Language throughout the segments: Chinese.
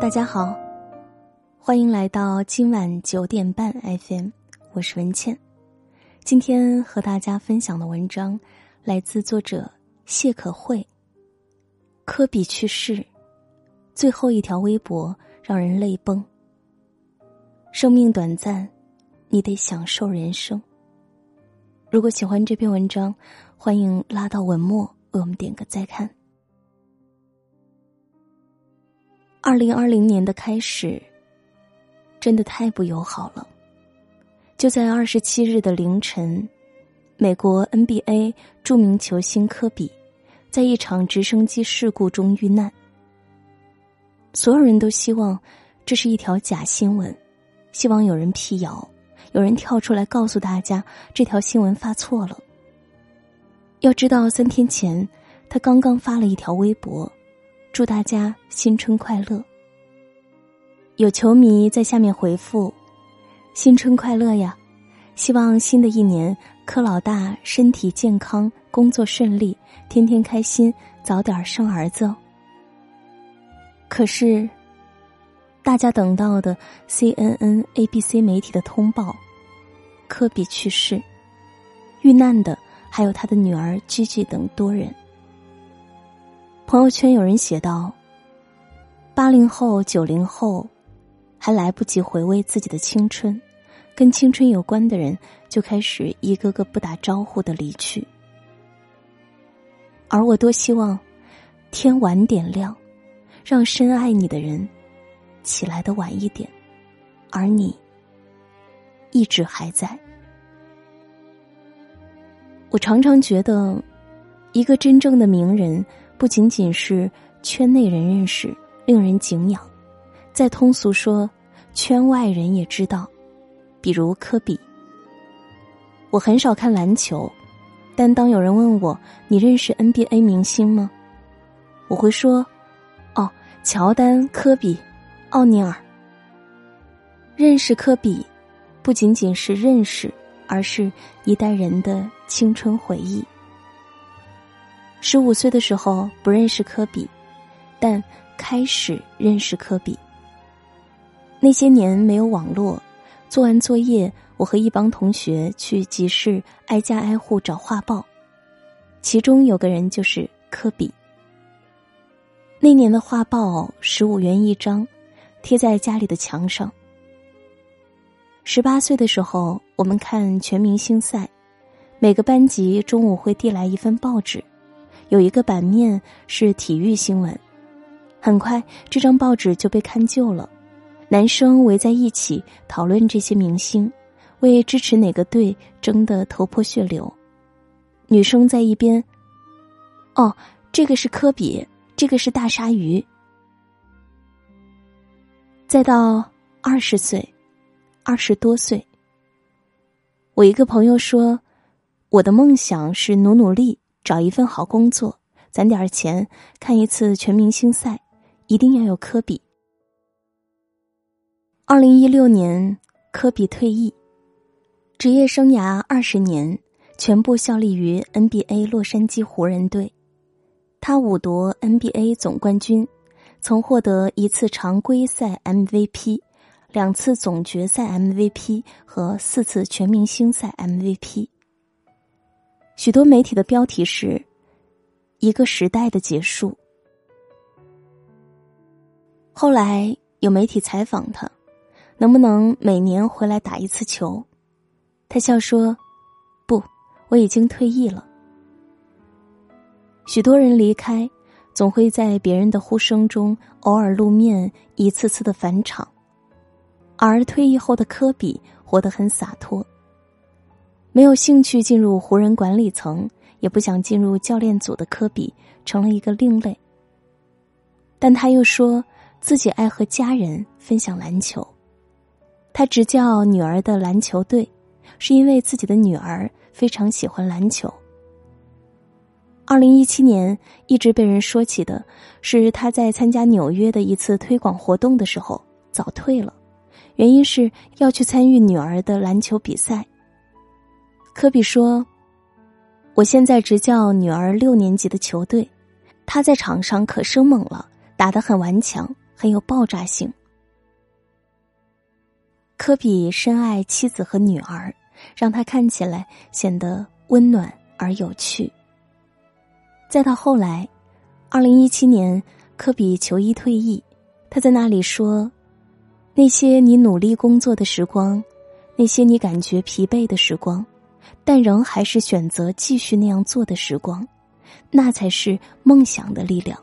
大家好，欢迎来到今晚九点半 FM，我是文倩。今天和大家分享的文章来自作者谢可慧。科比去世，最后一条微博让人泪崩。生命短暂，你得享受人生。如果喜欢这篇文章，欢迎拉到文末为我们点个再看。二零二零年的开始，真的太不友好了。就在二十七日的凌晨，美国 NBA 著名球星科比在一场直升机事故中遇难。所有人都希望这是一条假新闻，希望有人辟谣，有人跳出来告诉大家这条新闻发错了。要知道，三天前他刚刚发了一条微博。祝大家新春快乐！有球迷在下面回复：“新春快乐呀！希望新的一年柯老大身体健康，工作顺利，天天开心，早点生儿子。”可是，大家等到的 CNN、ABC 媒体的通报，科比去世，遇难的还有他的女儿 Gigi 等多人。朋友圈有人写道：“八零后、九零后，还来不及回味自己的青春，跟青春有关的人就开始一个个不打招呼的离去。而我多希望天晚点亮，让深爱你的人起来的晚一点，而你一直还在。我常常觉得，一个真正的名人。”不仅仅是圈内人认识，令人敬仰；再通俗说，圈外人也知道。比如科比。我很少看篮球，但当有人问我你认识 NBA 明星吗？我会说：哦，乔丹、科比、奥尼尔。认识科比，不仅仅是认识，而是一代人的青春回忆。十五岁的时候不认识科比，但开始认识科比。那些年没有网络，做完作业，我和一帮同学去集市挨家挨户找画报，其中有个人就是科比。那年的画报十五元一张，贴在家里的墙上。十八岁的时候，我们看全明星赛，每个班级中午会递来一份报纸。有一个版面是体育新闻，很快这张报纸就被看旧了。男生围在一起讨论这些明星，为支持哪个队争得头破血流。女生在一边，哦，这个是科比，这个是大鲨鱼。再到二十岁，二十多岁，我一个朋友说，我的梦想是努努力。找一份好工作，攒点钱，看一次全明星赛，一定要有科比。二零一六年，科比退役，职业生涯二十年，全部效力于 NBA 洛杉矶湖人队。他五夺 NBA 总冠军，曾获得一次常规赛 MVP，两次总决赛 MVP 和四次全明星赛 MVP。许多媒体的标题是“一个时代的结束”。后来有媒体采访他，能不能每年回来打一次球？他笑说：“不，我已经退役了。”许多人离开，总会在别人的呼声中偶尔露面，一次次的返场。而退役后的科比活得很洒脱。没有兴趣进入湖人管理层，也不想进入教练组的科比成了一个另类。但他又说自己爱和家人分享篮球，他执教女儿的篮球队，是因为自己的女儿非常喜欢篮球。二零一七年一直被人说起的是他在参加纽约的一次推广活动的时候早退了，原因是要去参与女儿的篮球比赛。科比说：“我现在执教女儿六年级的球队，她在场上可生猛了，打得很顽强，很有爆炸性。科比深爱妻子和女儿，让他看起来显得温暖而有趣。再到后来，二零一七年，科比球衣退役，他在那里说：“那些你努力工作的时光，那些你感觉疲惫的时光，但仍还是选择继续那样做的时光，那才是梦想的力量。”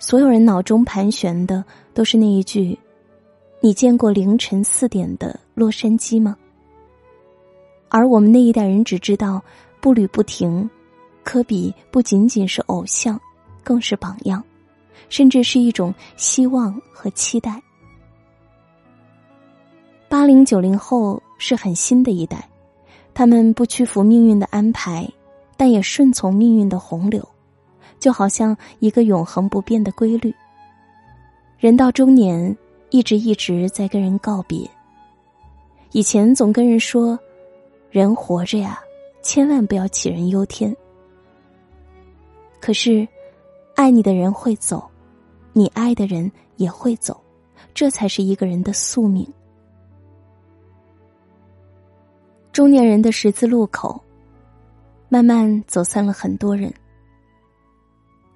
所有人脑中盘旋的都是那一句：“你见过凌晨四点的洛杉矶吗？”而我们那一代人只知道步履不停。科比不仅仅是偶像，更是榜样，甚至是一种希望和期待。八零九零后是很新的一代，他们不屈服命运的安排，但也顺从命运的洪流，就好像一个永恒不变的规律。人到中年，一直一直在跟人告别。以前总跟人说，人活着呀，千万不要杞人忧天。可是，爱你的人会走，你爱的人也会走，这才是一个人的宿命。中年人的十字路口，慢慢走散了很多人。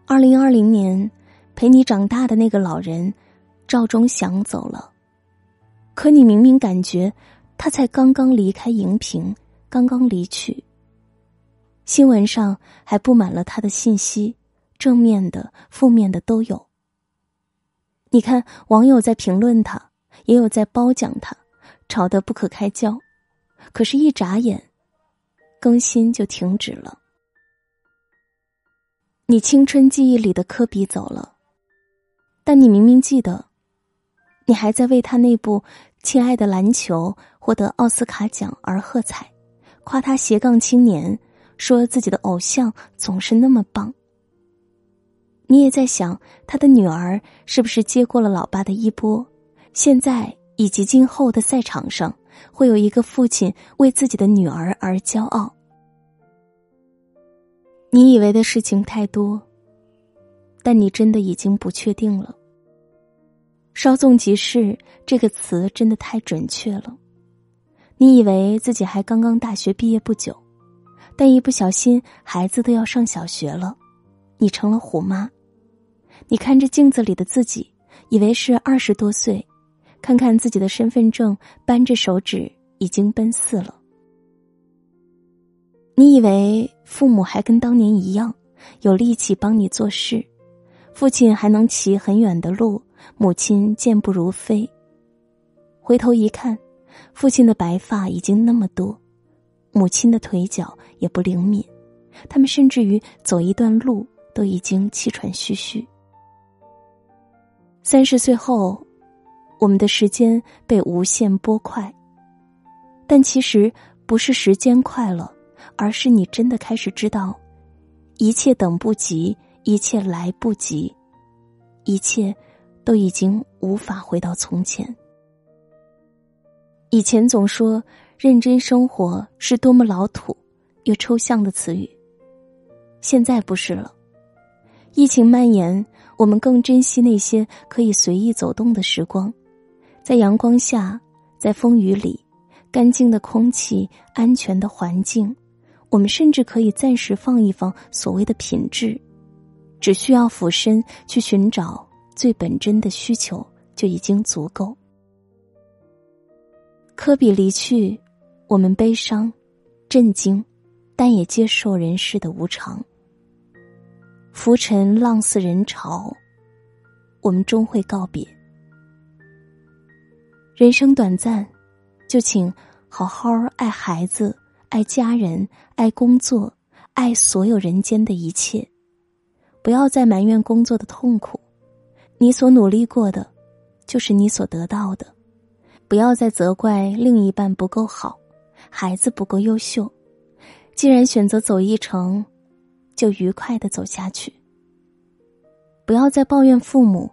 二零二零年，陪你长大的那个老人赵忠祥走了，可你明明感觉他才刚刚离开荧屏，刚刚离去。新闻上还布满了他的信息，正面的、负面的都有。你看，网友在评论他，也有在褒奖他，吵得不可开交。可是，一眨眼，更新就停止了。你青春记忆里的科比走了，但你明明记得，你还在为他那部《亲爱的篮球》获得奥斯卡奖而喝彩，夸他斜杠青年。说自己的偶像总是那么棒。你也在想他的女儿是不是接过了老爸的衣钵？现在以及今后的赛场上，会有一个父亲为自己的女儿而骄傲。你以为的事情太多，但你真的已经不确定了。稍纵即逝这个词真的太准确了。你以为自己还刚刚大学毕业不久。但一不小心，孩子都要上小学了，你成了虎妈。你看着镜子里的自己，以为是二十多岁，看看自己的身份证，扳着手指已经奔四了。你以为父母还跟当年一样，有力气帮你做事，父亲还能骑很远的路，母亲健步如飞。回头一看，父亲的白发已经那么多。母亲的腿脚也不灵敏，他们甚至于走一段路都已经气喘吁吁。三十岁后，我们的时间被无限拨快，但其实不是时间快了，而是你真的开始知道，一切等不及，一切来不及，一切都已经无法回到从前。以前总说。认真生活是多么老土又抽象的词语。现在不是了，疫情蔓延，我们更珍惜那些可以随意走动的时光，在阳光下，在风雨里，干净的空气，安全的环境，我们甚至可以暂时放一放所谓的品质，只需要俯身去寻找最本真的需求，就已经足够。科比离去。我们悲伤、震惊，但也接受人世的无常。浮沉浪似人潮，我们终会告别。人生短暂，就请好好爱孩子、爱家人、爱工作、爱所有人间的一切。不要再埋怨工作的痛苦，你所努力过的，就是你所得到的。不要再责怪另一半不够好。孩子不够优秀，既然选择走一程，就愉快的走下去。不要再抱怨父母，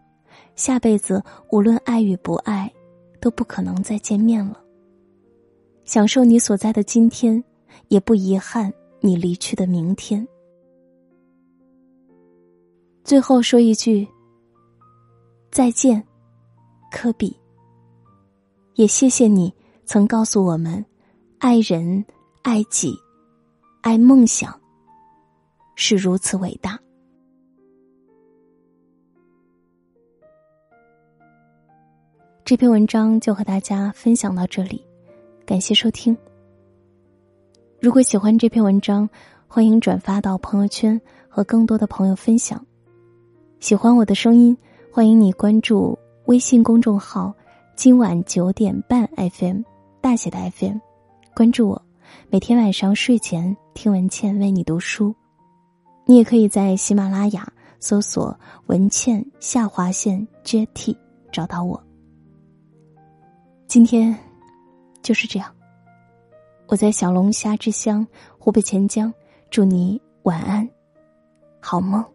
下辈子无论爱与不爱，都不可能再见面了。享受你所在的今天，也不遗憾你离去的明天。最后说一句：再见，科比。也谢谢你曾告诉我们，爱人、爱己、爱梦想是如此伟大。这篇文章就和大家分享到这里，感谢收听。如果喜欢这篇文章，欢迎转发到朋友圈和更多的朋友分享。喜欢我的声音，欢迎你关注微信公众号“今晚九点半 FM” 大写的 FM，关注我，每天晚上睡前听文倩为你读书。你也可以在喜马拉雅搜索“文倩下划线 JT” 找到我。今天就是这样。我在小龙虾之乡湖北潜江，祝你晚安，好梦。